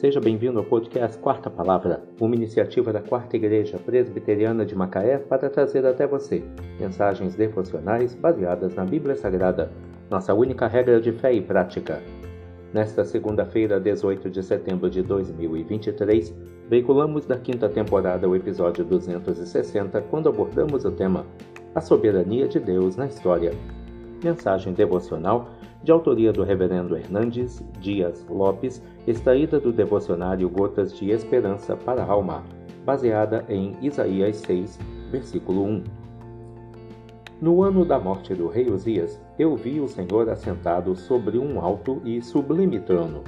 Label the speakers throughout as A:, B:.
A: Seja bem-vindo ao podcast Quarta Palavra, uma iniciativa da Quarta Igreja Presbiteriana de Macaé para trazer até você mensagens devocionais baseadas na Bíblia Sagrada, nossa única regra de fé e prática. Nesta segunda-feira, 18 de setembro de 2023, veiculamos da quinta temporada o episódio 260, quando abordamos o tema A Soberania de Deus na História. Mensagem devocional de autoria do Reverendo Hernandes Dias Lopes, extraída do devocionário Gotas de Esperança para a Alma, baseada em Isaías 6, versículo 1. No ano da morte do rei Uzias, eu vi o Senhor assentado sobre um alto e sublime trono.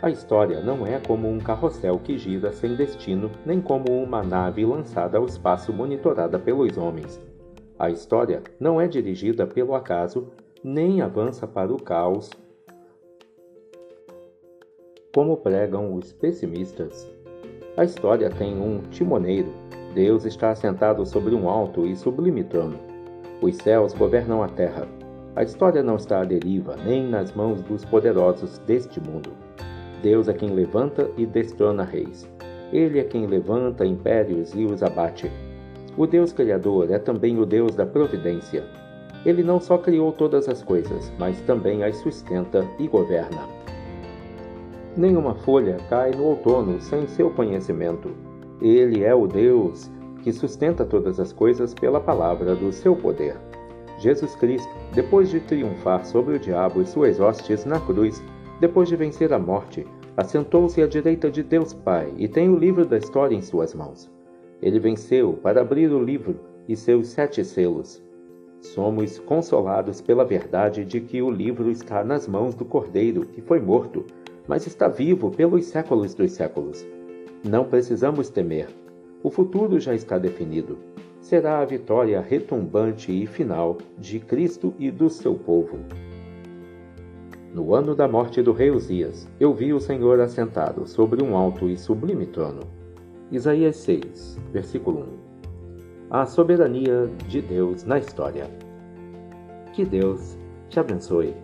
A: A história não é como um carrossel que gira sem destino, nem como uma nave lançada ao espaço monitorada pelos homens. A história não é dirigida pelo acaso, nem avança para o caos, como pregam os pessimistas. A história tem um timoneiro. Deus está assentado sobre um alto e sublime trono. Os céus governam a terra. A história não está à deriva, nem nas mãos dos poderosos deste mundo. Deus é quem levanta e destrona reis. Ele é quem levanta impérios e os abate. O Deus Criador é também o Deus da providência. Ele não só criou todas as coisas, mas também as sustenta e governa. Nenhuma folha cai no outono sem seu conhecimento. Ele é o Deus que sustenta todas as coisas pela palavra do seu poder. Jesus Cristo, depois de triunfar sobre o diabo e suas hostes na cruz, depois de vencer a morte, assentou-se à direita de Deus Pai e tem o livro da história em suas mãos. Ele venceu para abrir o livro e seus sete selos. Somos consolados pela verdade de que o livro está nas mãos do Cordeiro, que foi morto, mas está vivo pelos séculos dos séculos. Não precisamos temer. O futuro já está definido. Será a vitória retumbante e final de Cristo e do seu povo. No ano da morte do rei Uzias, eu vi o Senhor assentado sobre um alto e sublime trono. Isaías 6, versículo 1 a soberania de Deus na história. Que Deus te abençoe.